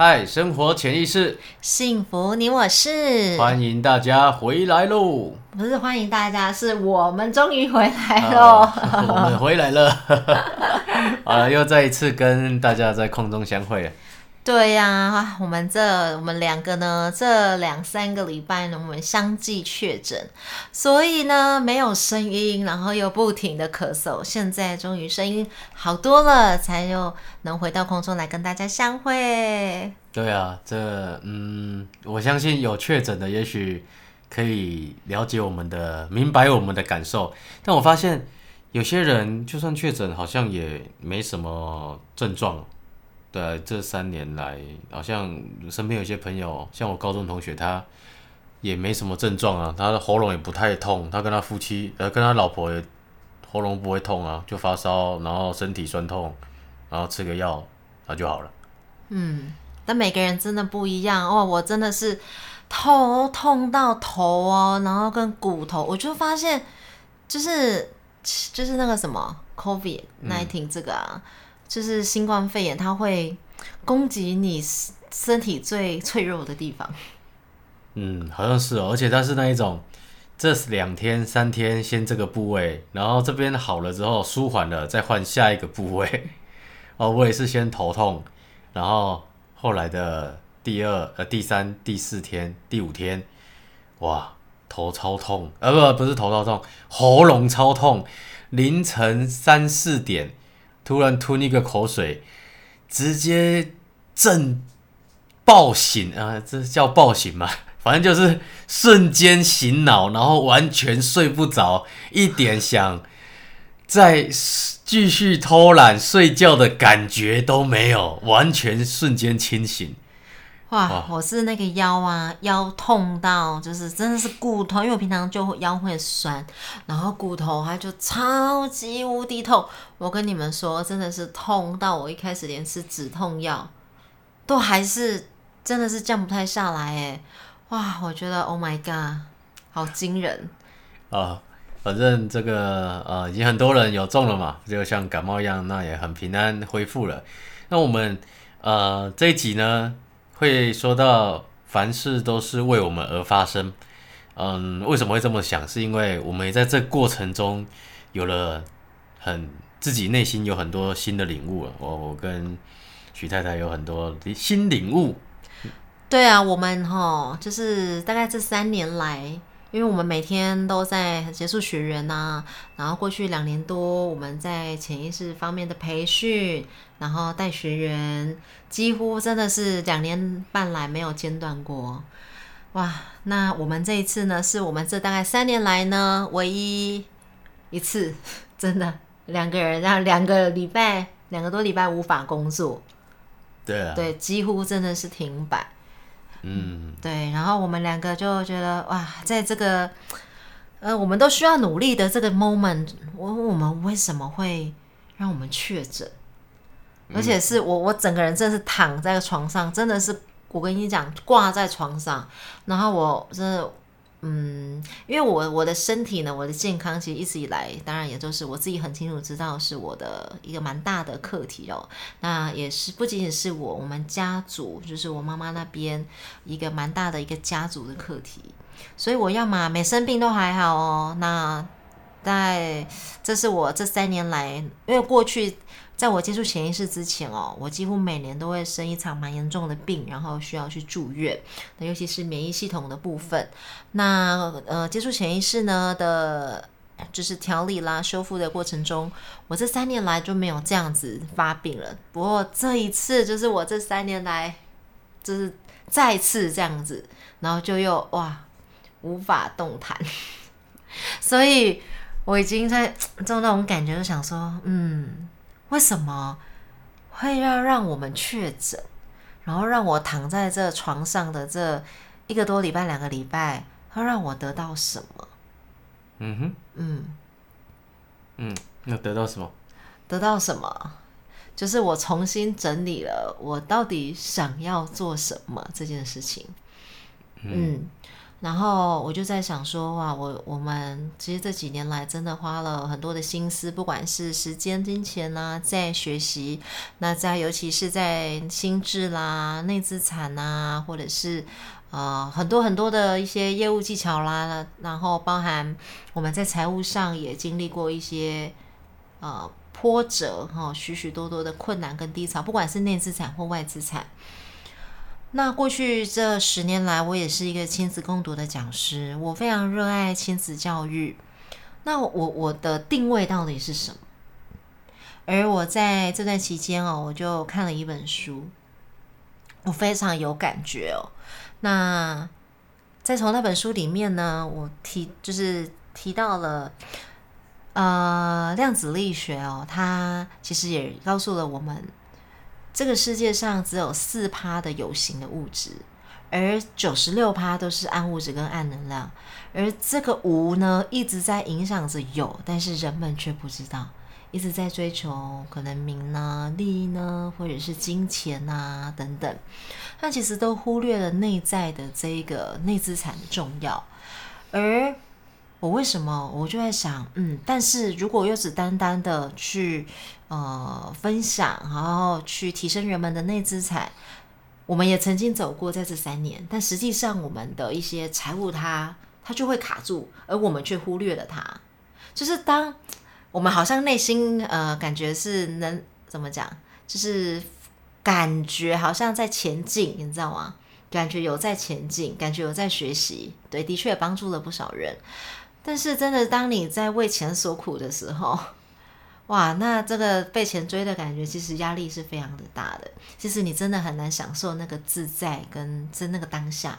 嗨，生活潜意识，幸福你我是，欢迎大家回来喽！不是欢迎大家，是我们终于回来喽！我们回来了，好了，又再一次跟大家在空中相会。对呀，我们这我们两个呢，这两三个礼拜呢，我们相继确诊，所以呢没有声音，然后又不停的咳嗽，现在终于声音好多了，才又能回到空中来跟大家相会。对啊，这嗯，我相信有确诊的，也许可以了解我们的，明白我们的感受。但我发现有些人就算确诊，好像也没什么症状。对，这三年来，好像身边有些朋友，像我高中同学，他也没什么症状啊，他的喉咙也不太痛，他跟他夫妻，呃，跟他老婆也喉咙不会痛啊，就发烧，然后身体酸痛，然后吃个药，那就好了。嗯，但每个人真的不一样哦，我真的是头痛到头哦，然后跟骨头，我就发现就是就是那个什么 COVID nineteen 这个啊。就是新冠肺炎，它会攻击你身体最 脆弱的地方。嗯，好像是哦，而且它是那一种，这两天三天先这个部位，然后这边好了之后舒缓了，再换下一个部位。哦，我也是先头痛，然后后来的第二、呃第三、第四天、第五天，哇，头超痛，呃不不是头超痛，喉咙超痛，凌晨三四点。突然吞一个口水，直接震爆醒啊！这叫爆醒吗？反正就是瞬间醒脑，然后完全睡不着，一点想再继续偷懒睡觉的感觉都没有，完全瞬间清醒。哇！我是那个腰啊，腰痛到就是真的是骨头，因为我平常就腰会酸，然后骨头它就超级无敌痛。我跟你们说，真的是痛到我一开始连吃止痛药都还是真的是降不太下来哎！哇，我觉得 Oh my God，好惊人啊！反正这个呃，已经很多人有中了嘛，就像感冒一样，那也很平安恢复了。那我们呃这一集呢？会说到凡事都是为我们而发生，嗯，为什么会这么想？是因为我们在这过程中有了很自己内心有很多新的领悟了。我我跟许太太有很多新领悟。对啊，我们哈就是大概这三年来。因为我们每天都在结束学员呐，然后过去两年多，我们在潜意识方面的培训，然后带学员，几乎真的是两年半来没有间断过。哇，那我们这一次呢，是我们这大概三年来呢唯一一次，真的两个人让两个礼拜，两个多礼拜无法工作。对啊，对，几乎真的是停摆。嗯，对，然后我们两个就觉得哇，在这个呃，我们都需要努力的这个 moment，我我们为什么会让我们确诊？而且是我我整个人真的是躺在床上，真的是我跟你讲，挂在床上，然后我真的。嗯，因为我我的身体呢，我的健康其实一直以来，当然也就是我自己很清楚知道是我的一个蛮大的课题哦。那也是不仅仅是我，我们家族就是我妈妈那边一个蛮大的一个家族的课题。所以我要嘛没生病都还好哦。那在这是我这三年来，因为过去。在我接触潜意识之前哦，我几乎每年都会生一场蛮严重的病，然后需要去住院。那尤其是免疫系统的部分，那呃接触潜意识呢的，就是调理啦、修复的过程中，我这三年来就没有这样子发病了。不过这一次就是我这三年来，就是再次这样子，然后就又哇无法动弹，所以我已经在 这种那种感觉，就想说，嗯。为什么会要让我们确诊，然后让我躺在这床上的这一个多礼拜、两个礼拜，会让我得到什么？嗯哼，嗯嗯，那得到什么？得到什么？就是我重新整理了我到底想要做什么这件事情。嗯，然后我就在想说，哇，我我们其实这几年来真的花了很多的心思，不管是时间、金钱啦，在学习，那在尤其是在心智啦、内资产呐，或者是呃很多很多的一些业务技巧啦，然后包含我们在财务上也经历过一些呃波折哈，许许多多的困难跟低潮，不管是内资产或外资产。那过去这十年来，我也是一个亲子共读的讲师，我非常热爱亲子教育。那我我的定位到底是什么？而我在这段期间哦，我就看了一本书，我非常有感觉哦。那在从那本书里面呢，我提就是提到了呃量子力学哦，它其实也告诉了我们。这个世界上只有四趴的有形的物质，而九十六趴都是暗物质跟暗能量。而这个无呢，一直在影响着有，但是人们却不知道，一直在追求可能名呢、利益呢，或者是金钱啊等等。那其实都忽略了内在的这个内资产的重要。而我为什么我就在想，嗯，但是如果又只单单的去。呃，分享，然后去提升人们的内资产。我们也曾经走过在这三年，但实际上我们的一些财务，它它就会卡住，而我们却忽略了它。就是当我们好像内心呃感觉是能怎么讲，就是感觉好像在前进，你知道吗？感觉有在前进，感觉有在学习。对，的确帮助了不少人。但是真的，当你在为钱所苦的时候。哇，那这个被钱追的感觉，其实压力是非常的大的。其实你真的很难享受那个自在跟在那个当下，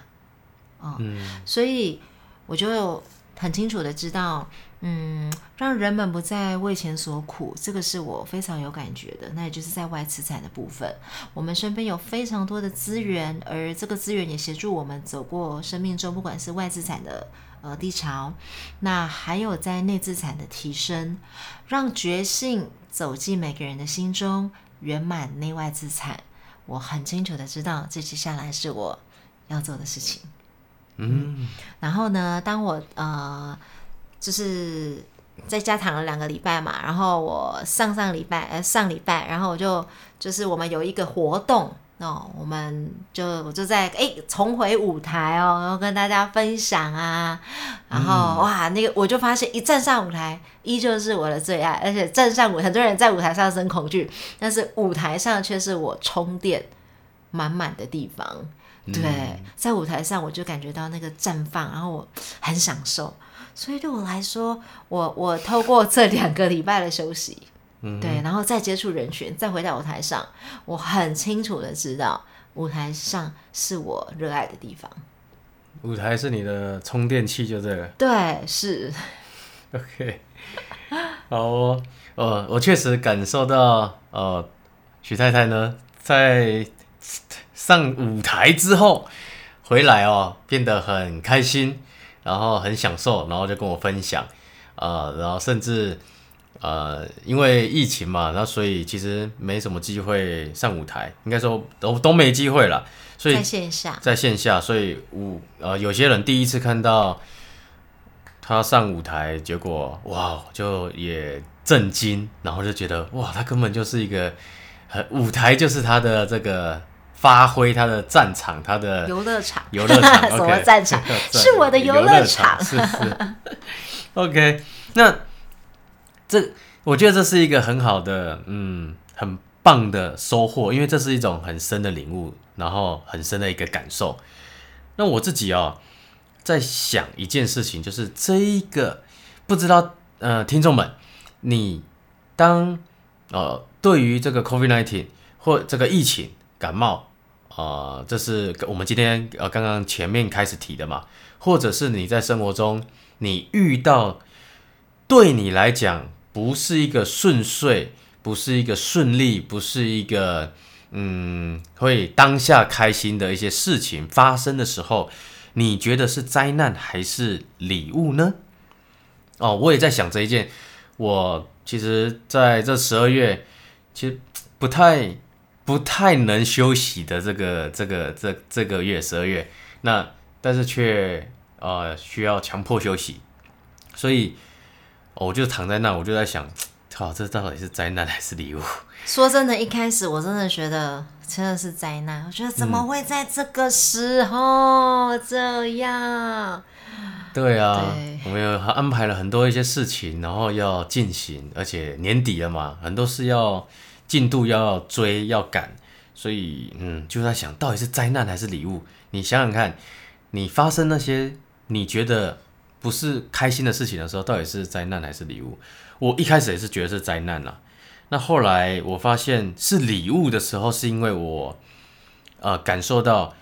嗯，所以我就很清楚的知道，嗯，让人们不再为钱所苦，这个是我非常有感觉的。那也就是在外资产的部分，我们身边有非常多的资源，而这个资源也协助我们走过生命中，不管是外资产的。呃，低潮，那还有在内资产的提升，让觉性走进每个人的心中，圆满内外资产。我很清楚的知道，这接下来是我要做的事情。嗯，然后呢，当我呃，就是在家躺了两个礼拜嘛，然后我上上礼拜呃上礼拜，然后我就就是我们有一个活动。哦，我们就我就在哎重回舞台哦，然后跟大家分享啊，然后哇，那个我就发现一站上舞台，依旧是我的最爱，而且站上舞，很多人在舞台上生恐惧，但是舞台上却是我充电满满的地方。对，在舞台上我就感觉到那个绽放，然后我很享受，所以对我来说，我我透过这两个礼拜的休息。对，然后再接触人群，再回到舞台上，我很清楚的知道，舞台上是我热爱的地方。舞台是你的充电器，就这个。对，是。OK，好哦，呃，我确实感受到，呃，许太太呢，在上舞台之后回来哦，变得很开心，然后很享受，然后就跟我分享，呃，然后甚至。呃，因为疫情嘛，那所以其实没什么机会上舞台，应该说都都没机会了。所以在线下，在线下，所以舞呃，有些人第一次看到他上舞台，结果哇，就也震惊，然后就觉得哇，他根本就是一个舞台，就是他的这个发挥，他的战场，他的游乐场，游乐场，什么战场？是我的游乐场，是是。OK，那。这我觉得这是一个很好的，嗯，很棒的收获，因为这是一种很深的领悟，然后很深的一个感受。那我自己哦，在想一件事情，就是这一个不知道，呃，听众们，你当呃对于这个 COVID-19 或这个疫情感冒啊，这是我们今天呃刚刚前面开始提的嘛，或者是你在生活中你遇到对你来讲。不是一个顺遂，不是一个顺利，不是一个嗯，会当下开心的一些事情发生的时候，你觉得是灾难还是礼物呢？哦，我也在想这一件。我其实在这十二月，其实不太不太能休息的这个这个这这个月十二月，那但是却呃需要强迫休息，所以我就躺在那，我就在想，靠，这到底是灾难还是礼物？说真的，一开始我真的觉得真的是灾难，我觉得怎么会在这个时候这样？对啊，我们有安排了很多一些事情，然后要进行，而且年底了嘛，很多事要进度要追要赶，所以嗯，就在想到底是灾难还是礼物？你想想看，你发生那些你觉得不是开心的事情的时候，到底是灾难还是礼物？我一开始也是觉得是灾难啦，那后来我发现是礼物的时候，是因为我呃感受到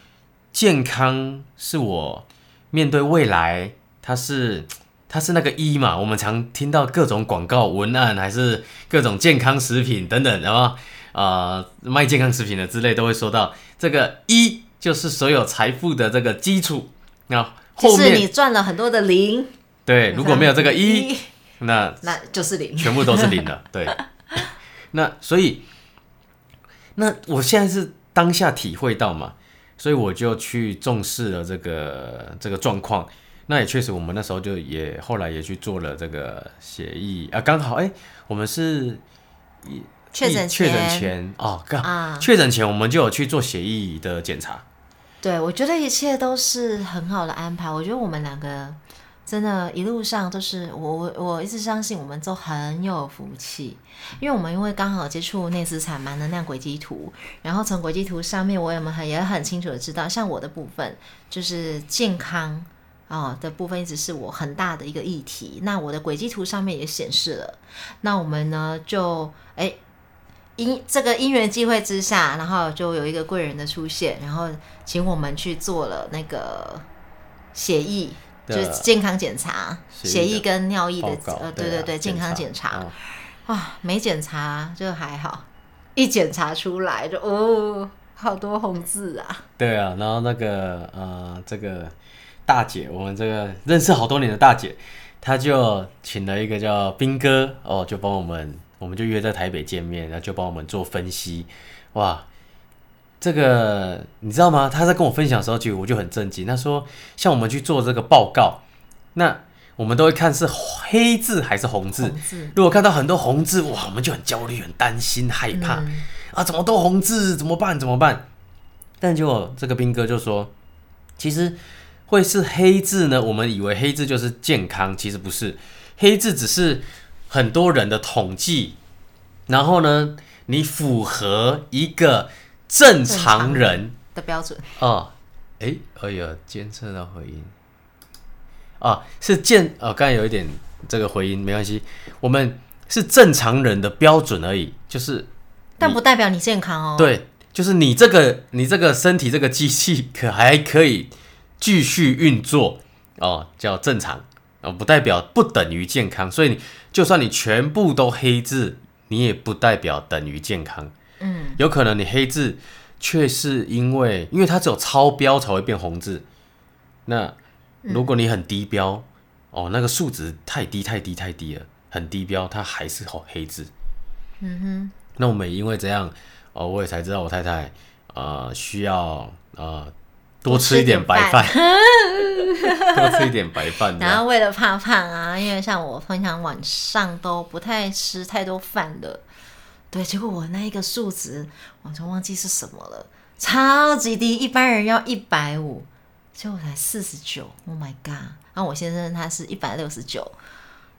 健康是我。面对未来，它是它是那个一嘛？我们常听到各种广告文案，还是各种健康食品等等，然后啊卖健康食品的之类，都会说到这个一就是所有财富的这个基础。那后面你赚了很多的零，对，如果没有这个一，那那就是零，全部都是零了。对，那所以那我现在是当下体会到嘛？所以我就去重视了这个这个状况，那也确实，我们那时候就也后来也去做了这个协议啊，刚好哎，我们是确诊确诊前哦，刚确诊前我们就有去做协议的检查。对，我觉得一切都是很好的安排。我觉得我们两个。真的，一路上都是我我我一直相信，我们都很有福气，因为我们因为刚好接触内资产、蛮能量轨迹图，然后从轨迹图上面，我也很也很清楚的知道，像我的部分就是健康啊的部分，一直是我很大的一个议题。那我的轨迹图上面也显示了，那我们呢就哎因这个因缘际会之下，然后就有一个贵人的出现，然后请我们去做了那个协议。就是健康检查，血液跟尿液的呃，对对对，健康检查，哇，没检查就还好，一检查出来就哦，好多红字啊。对啊，然后那个呃，这个大姐，我们这个认识好多年的大姐，她就请了一个叫兵哥哦，就帮我们，我们就约在台北见面，然后就帮我们做分析，哇。这个你知道吗？他在跟我分享的时候，就我就很震惊。他说，像我们去做这个报告，那我们都会看是黑字还是红字。如果看到很多红字，哇，我们就很焦虑、很担心、害怕啊！怎么都红字？怎么办？怎么办？但结果这个兵哥就说，其实会是黑字呢。我们以为黑字就是健康，其实不是。黑字只是很多人的统计，然后呢，你符合一个。正常人的标准哦，哎，哎呀，监测到回音啊，是健哦，刚才有一点这个回音没关系，我们是正常人的标准而已，就是，但不代表你健康哦。对，就是你这个你这个身体这个机器可还可以继续运作哦，叫正常哦，不代表不等于健康，所以就算你全部都黑字，你也不代表等于健康。嗯，有可能你黑字却是因为，因为它只有超标才会变红字。那如果你很低标，哦，那个数值太低太低太低了，很低标，它还是红黑字。嗯哼。那我们因为这样，哦，我也才知道我太太呃需要呃多吃一点白饭，多吃一点白饭。然后为了怕胖啊，因为像我通常晚上都不太吃太多饭的。对，结果我那一个数值我全忘记是什么了，超级低，一般人要一百五，结果才四十九，Oh my god！然后我先生他是一百六十九，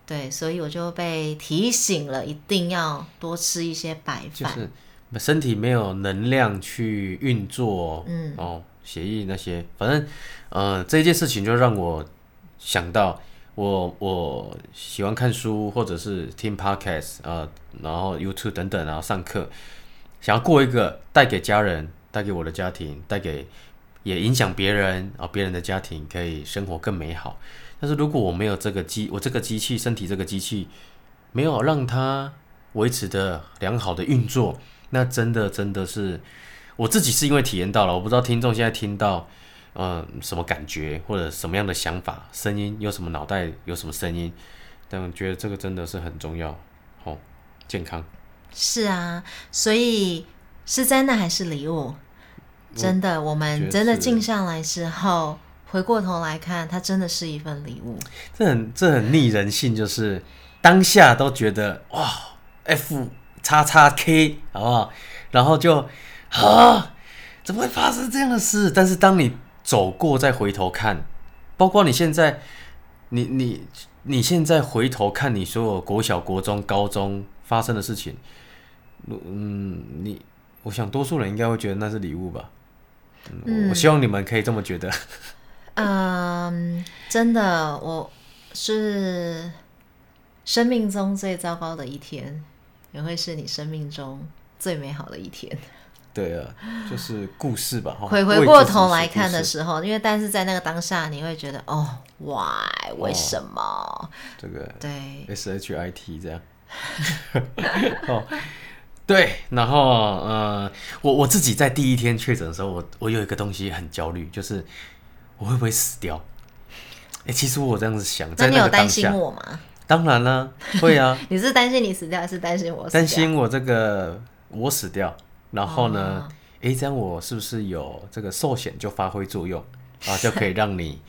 对，所以我就被提醒了，一定要多吃一些白饭，就是身体没有能量去运作，嗯，哦，协议那些，反正，呃，这件事情就让我想到。我我喜欢看书，或者是听 podcast 啊，然后 YouTube 等等，然后上课，想要过一个带给家人、带给我的家庭、带给也影响别人啊，别人的家庭可以生活更美好。但是如果我没有这个机，我这个机器身体这个机器没有让它维持的良好的运作，那真的真的是我自己是因为体验到了，我不知道听众现在听到。嗯，什么感觉或者什么样的想法、声音，有什么脑袋有什么声音？但我觉得这个真的是很重要，哦，健康。是啊，所以是灾难还是礼物？真的，我们真的静下来之后，回过头来看，它真的是一份礼物。这很这很逆人性，就是当下都觉得哇，F 叉叉 K 好不好？然后就啊，怎么会发生这样的事？但是当你走过再回头看，包括你现在，你你你现在回头看你所有国小、国中、高中发生的事情，嗯，你我想多数人应该会觉得那是礼物吧。嗯，我希望你们可以这么觉得。嗯，真的，我是生命中最糟糕的一天，也会是你生命中最美好的一天。对啊，就是故事吧。回回过头来看的时候，因为但是在那个当下，你会觉得哦，why？为什么？这个对，S H I T 这样。哦，对，然后呃，我我自己在第一天确诊的时候，我我有一个东西很焦虑，就是我会不会死掉？哎，其实我这样子想，那你有担心我吗？当然了，会啊。你是担心你死掉，还是担心我？担心我这个我死掉。然后呢？哎，这样我是不是有这个寿险就发挥作用啊？就可以让你，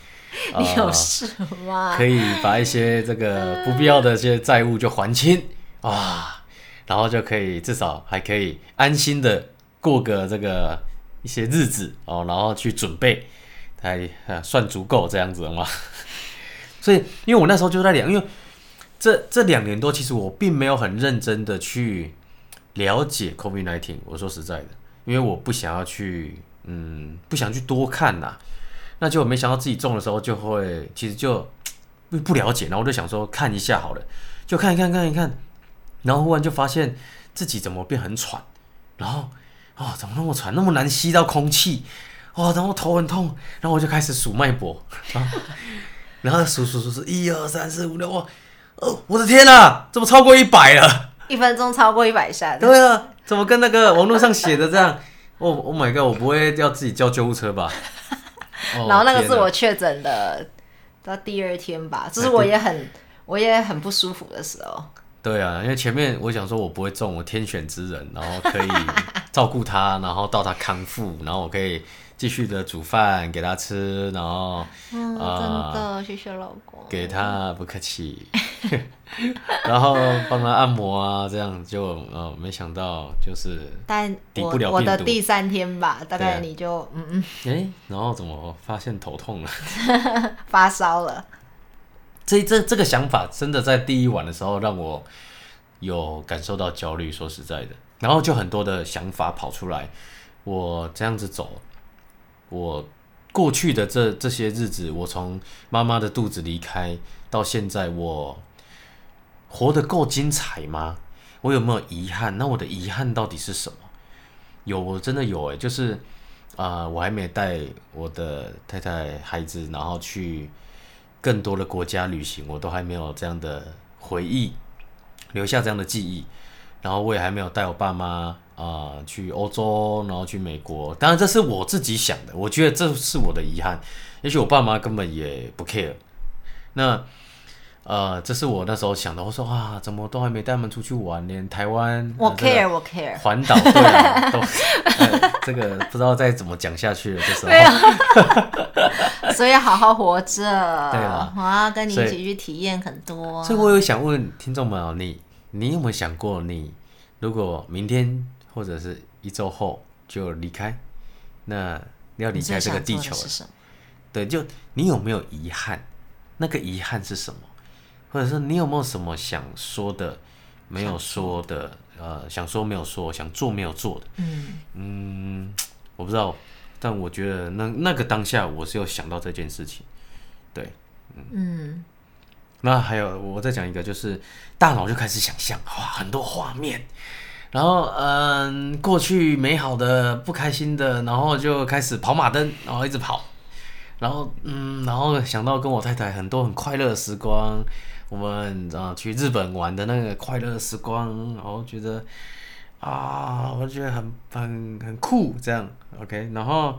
你有事吗？可以把一些这个不必要的这些债务就还清啊，然后就可以至少还可以安心的过个这个一些日子哦，然后去准备，还算足够这样子了吗？所以，因为我那时候就在两，因为这这两年多，其实我并没有很认真的去。了解 COVID-19，我说实在的，因为我不想要去，嗯，不想去多看呐。那就没想到自己中的时候，就会其实就不不了解，然后我就想说看一下好了，就看一看看一看，然后忽然就发现自己怎么变很喘，然后哦怎么那么喘，那么难吸到空气，哦，然后头很痛，然后我就开始数脉搏，然后数数数数，一二三四五六，哇，哦，我的天哪，怎么超过一百了？一分钟超过一百下，对啊，怎么跟那个网络上写的这样？哦，Oh my god，我不会要自己叫救护车吧？然后那个是我确诊的到第二天吧，就是我也很我也很不舒服的时候。对啊，因为前面我想说我不会中，我天选之人，然后可以照顾他，然后到他康复，然后我可以。继续的煮饭给他吃，然后啊，真的谢谢老公，给他不客气，然后帮他按摩啊，这样就呃没想到就是但抵不了我的第三天吧，大概你就嗯嗯，哎，然后怎么发现头痛了，发烧了？这这这个想法真的在第一晚的时候让我有感受到焦虑，说实在的，然后就很多的想法跑出来，我这样子走。我过去的这这些日子，我从妈妈的肚子离开到现在，我活得够精彩吗？我有没有遗憾？那我的遗憾到底是什么？有，我真的有诶，就是啊，我还没带我的太太、孩子，然后去更多的国家旅行，我都还没有这样的回忆，留下这样的记忆，然后我也还没有带我爸妈。啊，去欧洲，然后去美国，当然这是我自己想的，我觉得这是我的遗憾。也许我爸妈根本也不 care。那，呃，这是我那时候想的。我说啊，怎么都还没带他们出去玩，连台湾我 care，我 care 环岛对啊，都 这个不知道再怎么讲下去了，就是对啊，所以好好活着。对啊，我要跟你一起去体验很多。所以我有想问听众们哦，你你有没有想过，你如果明天？或者是一周后就离开，那要离开这个地球了。对，就你有没有遗憾？那个遗憾是什么？或者是你有没有什么想说的没有说的？呃，想说没有说，想做没有做的？嗯嗯，我不知道，但我觉得那那个当下我是有想到这件事情。对，嗯。那还有，我再讲一个，就是大脑就开始想象，哇，很多画面。然后，嗯，过去美好的、不开心的，然后就开始跑马灯，然后一直跑，然后，嗯，然后想到跟我太太很多很快乐的时光，我们啊去日本玩的那个快乐的时光，然后觉得啊，我觉得很很很酷，这样，OK，然后，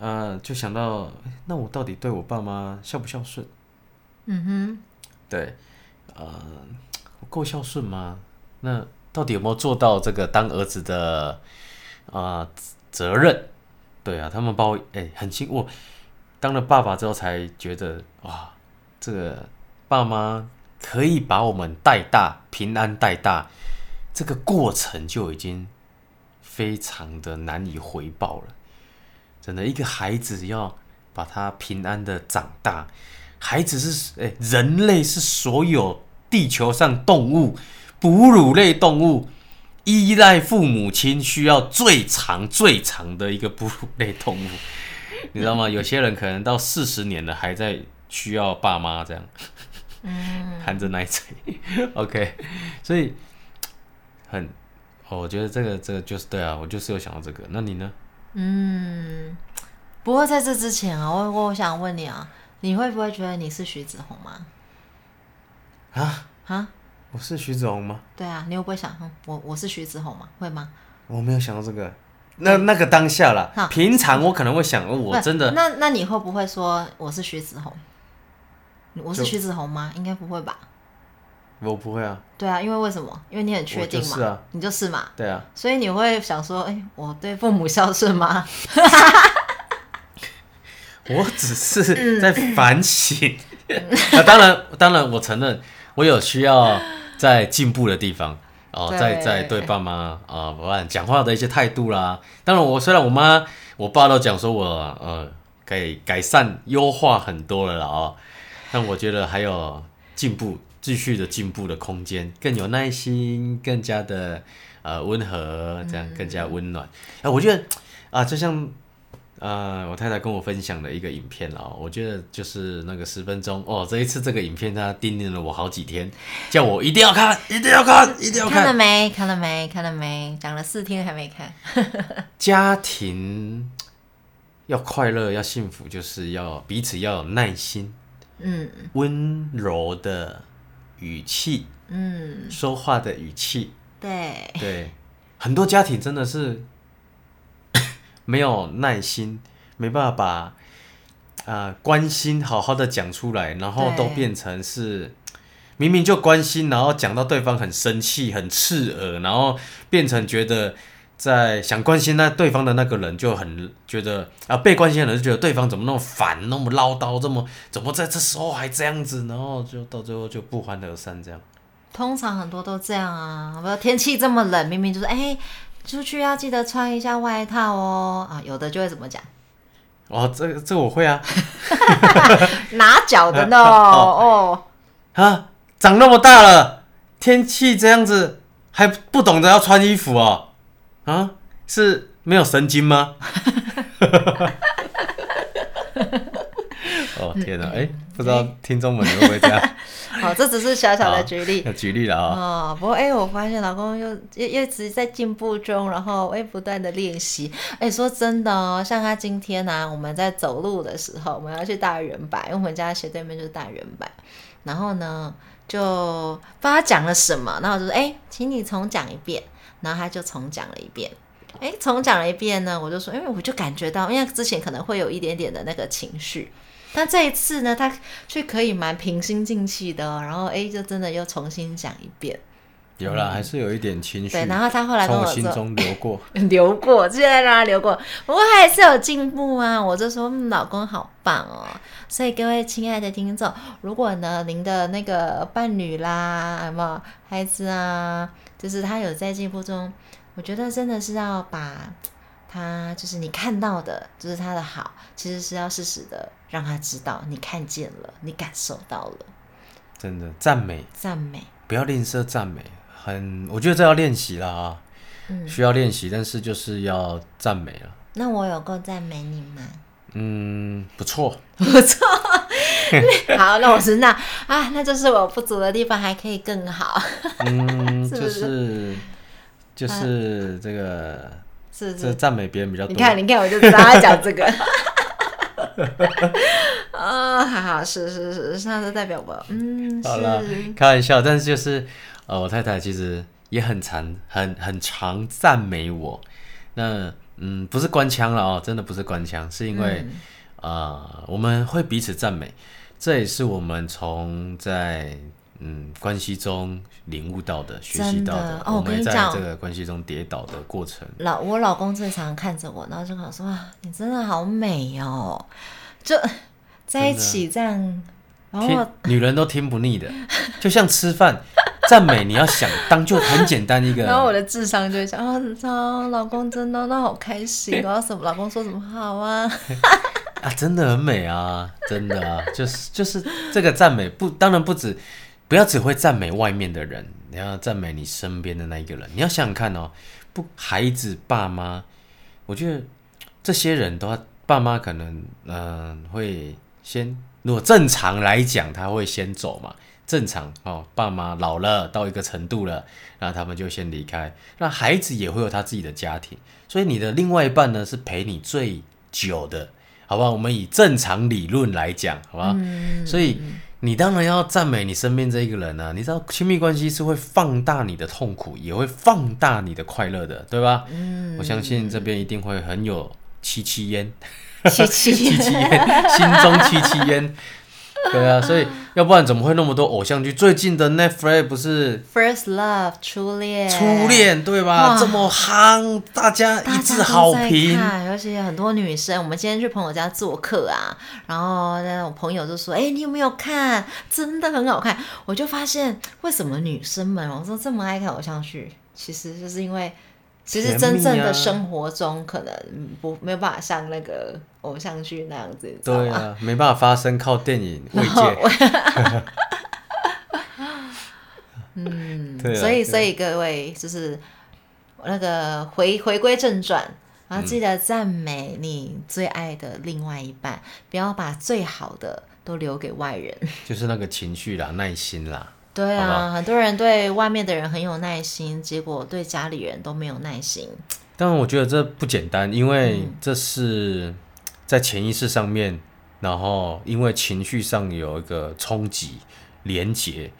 呃，就想到，那我到底对我爸妈孝不孝顺？嗯哼，对，呃，够孝顺吗？那。到底有没有做到这个当儿子的啊责任？对啊，他们把我哎很轻我当了爸爸之后才觉得，哇，这个爸妈可以把我们带大，平安带大，这个过程就已经非常的难以回报了。真的，一个孩子要把他平安的长大，孩子是哎，人类是所有地球上动物，哺乳类动物。依赖父母亲需要最长最长的一个哺乳类动物，你知道吗？有些人可能到四十年了还在需要爸妈这样，含着奶嘴。OK，所以很，我觉得这个这个就是对啊，我就是有想到这个。那你呢？嗯，不过在这之前啊，我我想问你啊，你会不会觉得你是徐子红吗？啊啊？我是徐子红吗？对啊，你会不会想，我我是徐子红吗？会吗？我没有想到这个，那那个当下了。平常我可能会想，我真的。那那你会不会说我是徐子红？我是徐子红吗？应该不会吧？我不会啊。对啊，因为为什么？因为你很确定嘛。是啊。你就是嘛。对啊。所以你会想说，哎，我对父母孝顺吗？我只是在反省。啊，当然，当然，我承认。我有需要在进步的地方哦，在在对爸妈啊，不管讲话的一些态度啦。当然，我虽然我妈我爸都讲说我呃可以改善优化很多了啦哦，但我觉得还有进步，继续的进步的空间，更有耐心，更加的呃温和，这样更加温暖。哎，我觉得啊，就像。呃，我太太跟我分享的一个影片哦，我觉得就是那个十分钟哦。这一次这个影片，他叮咛了我好几天，叫我一定要看，一定要看，一定要看。看了没？看了没？看了没？讲了四天还没看。家庭要快乐，要幸福，就是要彼此要有耐心，嗯，温柔的语气，嗯，说话的语气，对对，很多家庭真的是。没有耐心，没办法把啊关心好好的讲出来，然后都变成是明明就关心，然后讲到对方很生气、很刺耳，然后变成觉得在想关心那对方的那个人就很觉得啊被关心的人就觉得对方怎么那么烦、那么唠叨，这么怎么在这时候还这样子，然后就到最后就不欢而散这样。通常很多都这样啊，不天气这么冷，明明就是哎。出去要记得穿一下外套哦。啊，有的就会怎么讲？哦，这这我会啊，拿脚的呢？哦。啊，长那么大了，天气这样子还不懂得要穿衣服哦。啊，是没有神经吗？哦天哪，哎，不知道听众们会不会这样？好，这只是小小的举例，举例了啊。哦，不过哎，我发现老公又又一直在进步中，然后哎不断的练习。哎，说真的哦，像他今天呢，我们在走路的时候，我们要去大圆柏，因为我们家斜对面就是大圆柏。然后呢，就不知道他讲了什么，然后我就说，哎，请你重讲一遍。然后他就重讲了一遍。哎，重讲了一遍呢，我就说，因为我就感觉到，因为之前可能会有一点点的那个情绪。但这一次呢，他却可以蛮平心静气的，然后哎，就真的又重新讲一遍。有了，还是有一点情绪。对，然后他后来跟我，心中流过，流过，现在让他流过，不过还是有进步啊。我就说，嗯，老公好棒哦。所以各位亲爱的听众，如果呢，您的那个伴侣啦，什么孩子啊，就是他有在进步中，我觉得真的是要把。他就是你看到的，就是他的好，其实是要适时的让他知道，你看见了，你感受到了，真的赞美，赞美，不要吝啬赞美，很，我觉得这要练习了啊，嗯，需要练习，但是就是要赞美了。那我有够赞美你吗？嗯，不错，不错，好，那我是那啊，那就是我不足的地方，还可以更好，嗯，就是就是这个。是赞美别人比较多。你看，你看，我就知道他讲这个。啊，好好，是是是，那是代表我，嗯，好了，开玩笑，但是就是，呃，我太太其实也很常、很很常赞美我。那，嗯，不是官腔了哦，真的不是官腔，是因为，啊，我们会彼此赞美，这也是我们从在。嗯，关系中领悟到的、学习到的，我们在这个关系中跌倒的过程。老我老公最常看着我，然后就跟我说：“哇，你真的好美哦！”就在一起这样，然后女人都听不腻的，就像吃饭。赞美你要想当就很简单一个，然后我的智商就会想啊，操，老公真的那好开心，然后什么老公说什么好啊，啊，真的很美啊，真的啊，就是就是这个赞美不，当然不止，不要只会赞美外面的人，你要赞美你身边的那一个人，你要想想看哦，不，孩子、爸妈，我觉得这些人都要，爸妈可能嗯会先，如果正常来讲，他会先走嘛。正常哦，爸妈老了到一个程度了，那他们就先离开。那孩子也会有他自己的家庭，所以你的另外一半呢是陪你最久的，好吧？我们以正常理论来讲，好吧？所以你当然要赞美你身边这一个人呢。你知道亲密关系是会放大你的痛苦，也会放大你的快乐的，对吧？嗯，我相信这边一定会很有戚戚焉，戚戚戚戚焉，心中戚戚焉。对啊，所以要不然怎么会那么多偶像剧？最近的 Netflix 不是 First Love 初恋，初恋对吧？这么夯，大家一致好评。尤其很多女生，我们今天去朋友家做客啊，然后那我朋友就说：“哎，你有没有看？真的很好看。”我就发现为什么女生们我说这么爱看偶像剧，其实就是因为。其实真正的生活中可能不没有办法像那个偶像剧那样子，对啊，没办法发生，靠电影慰藉。嗯，所以所以各位就是那个回回归正传，然后记得赞美你最爱的另外一半，不要把最好的都留给外人，就是那个情绪啦，耐心啦。对啊，很多人对外面的人很有耐心，结果对家里人都没有耐心。但我觉得这不简单，因为这是在潜意识上面，然后因为情绪上有一个冲击连结。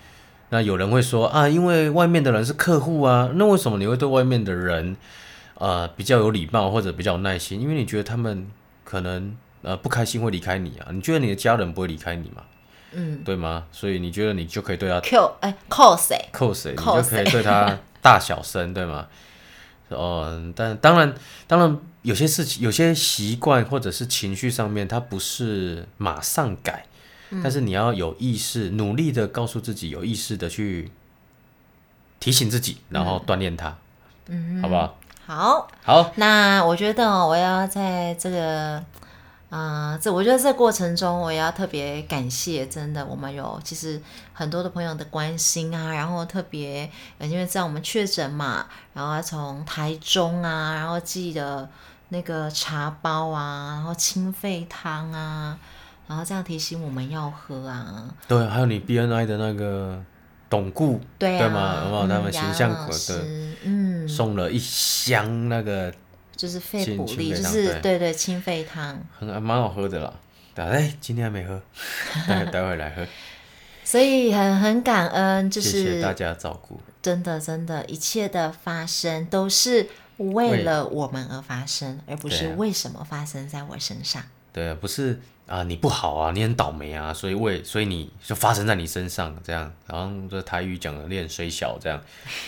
那有人会说啊，因为外面的人是客户啊，那为什么你会对外面的人呃比较有礼貌或者比较有耐心？因为你觉得他们可能呃不开心会离开你啊？你觉得你的家人不会离开你吗？嗯，对吗？所以你觉得你就可以对他 Q 哎 cos 哎 cos 你就可以对他 大小声，对吗？哦，但当然，当然有些事情、有些习惯或者是情绪上面，它不是马上改，但是你要有意识，努力的告诉自己，有意识的去提醒自己，然后锻炼它，嗯，好不好？好，好。那我觉得我要在这个。啊，这我觉得这过程中我也要特别感谢，真的，我们有其实很多的朋友的关心啊，然后特别因为在我们确诊嘛，然后从台中啊，然后寄的那个茶包啊，然后清肺汤啊，然后这样提醒我们要喝啊。对，还有你 BNI 的那个董固，对吗？有没有他们形象可的？嗯，送了一箱那个。就是肺补力，就是对对清肺汤，很蛮好喝的啦。哎，今天还没喝，待待会来喝。所以很很感恩，就是大家照顾。真的真的，一切的发生都是为了我们而发生，而不是为什么发生在我身上。对，不是。啊，你不好啊，你很倒霉啊，所以为所以你就发生在你身上这样，然后这台语讲的练虽小这样，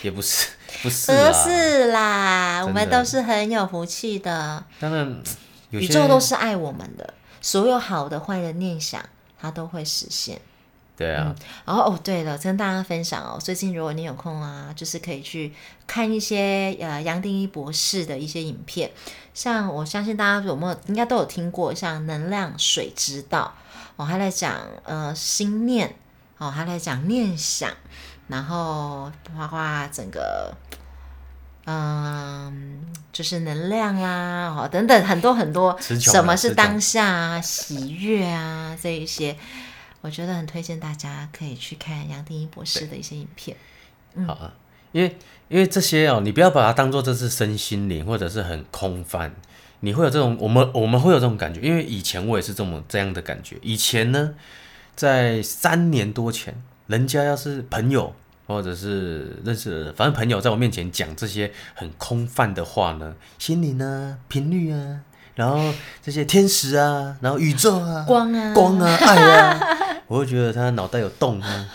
也不是不是 不是啦，我们都是很有福气的。当然，宇宙都是爱我们的，所有好的坏的念想，它都会实现。对啊，然后哦，对了，跟大家分享哦，最近如果你有空啊，就是可以去看一些呃杨定一博士的一些影片，像我相信大家有没有应该都有听过，像能量水之道哦，他在讲呃心念哦，他在讲念想，然后包括整个嗯就是能量啦哦等等很多很多，什么是当下啊喜悦啊这一些。我觉得很推荐大家可以去看杨定一博士的一些影片。好啊，因为因为这些哦，你不要把它当做这是身心灵或者是很空泛，你会有这种我们我们会有这种感觉，因为以前我也是这么这样的感觉。以前呢，在三年多前，人家要是朋友或者是认识的人，反正朋友在我面前讲这些很空泛的话呢，心灵呢，频率啊，然后这些天使啊，然后宇宙啊，光啊，光啊，爱啊。我会觉得他脑袋有洞啊，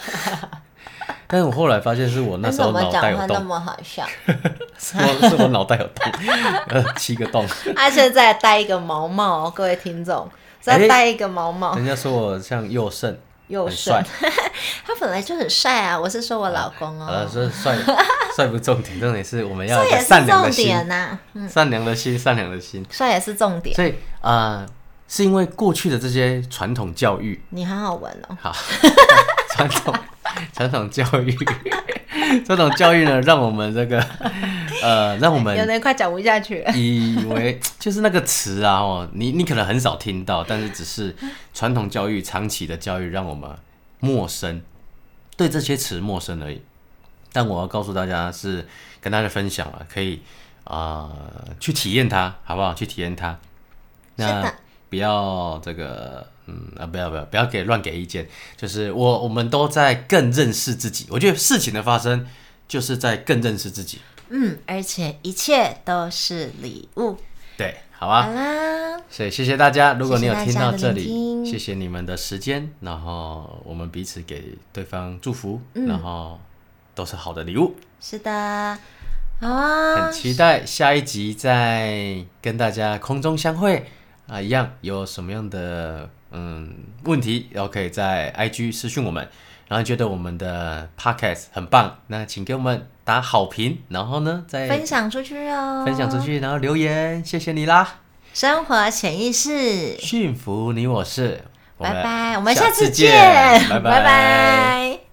但是我后来发现是我那时候 脑袋有洞，那么好笑？是我是我脑袋有洞，呃，七个洞。他现在戴一个毛帽，各位听众，哎再戴一个毛帽，人家说我像佑胜，很又帅帅。他本来就很帅啊，我是说我老公好了，哦，说帅帅不重点，重点是我们要善良的心，点呐，善良的心，善良的心。帅也是重点。所以啊、呃是因为过去的这些传统教育，你好好玩哦，好，传统传统教育，传统教育呢，让我们这个呃，让我有们点快讲不下去了。以为就是那个词啊，哦，你你可能很少听到，但是只是传统教育长期的教育让我们陌生，对这些词陌生而已。但我要告诉大家是跟大家分享了，可以啊、呃去体验它，好不好？去体验它。是那的不要这个，嗯啊，不要不要不要给乱给意见，就是我我们都在更认识自己。我觉得事情的发生就是在更认识自己。嗯，而且一切都是礼物。对，好啊。好啦，所以谢谢大家，如果你有听到这里，谢谢你们的时间，然后我们彼此给对方祝福，嗯然后都是好的礼物。是的，好啊很，期待下一集再跟大家空中相会啊！一样有什么样的嗯问题，然后可以在 IG 私讯我们，然后觉得我们的 Podcast 很棒，那请给我们打好评，然后呢再分享出去哦，分享出。去，然后留言，谢谢你啦！生活潜意识，幸福你我是，拜拜，我们下下次见，拜拜